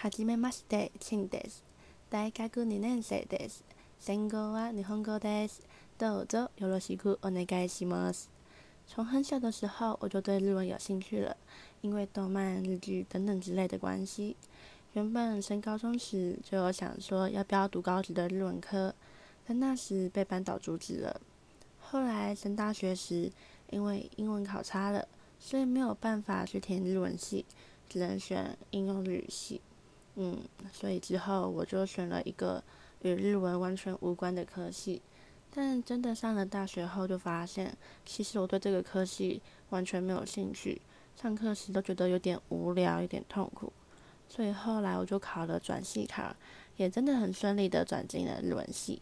はじめまして、チンです。大学2年生です。専攻は日本語です。どうぞよろしくお願いします。从很小的时候，我就对日文有兴趣了，因为动漫、日剧等等之类的关系。原本升高中时就有想说要不要读高职的日文科，但那时被班导阻止了。后来升大学时，因为英文考差了，所以没有办法去填日文系，只能选应用日语系。 嗯，所以之后我就选了一个与日文完全无关的科系。但真的上了大学后，就发现其实我对这个科系完全没有兴趣，上课时都觉得有点无聊，有点痛苦。所以后来我就考了转系考，也真的很顺利的转进了日文系。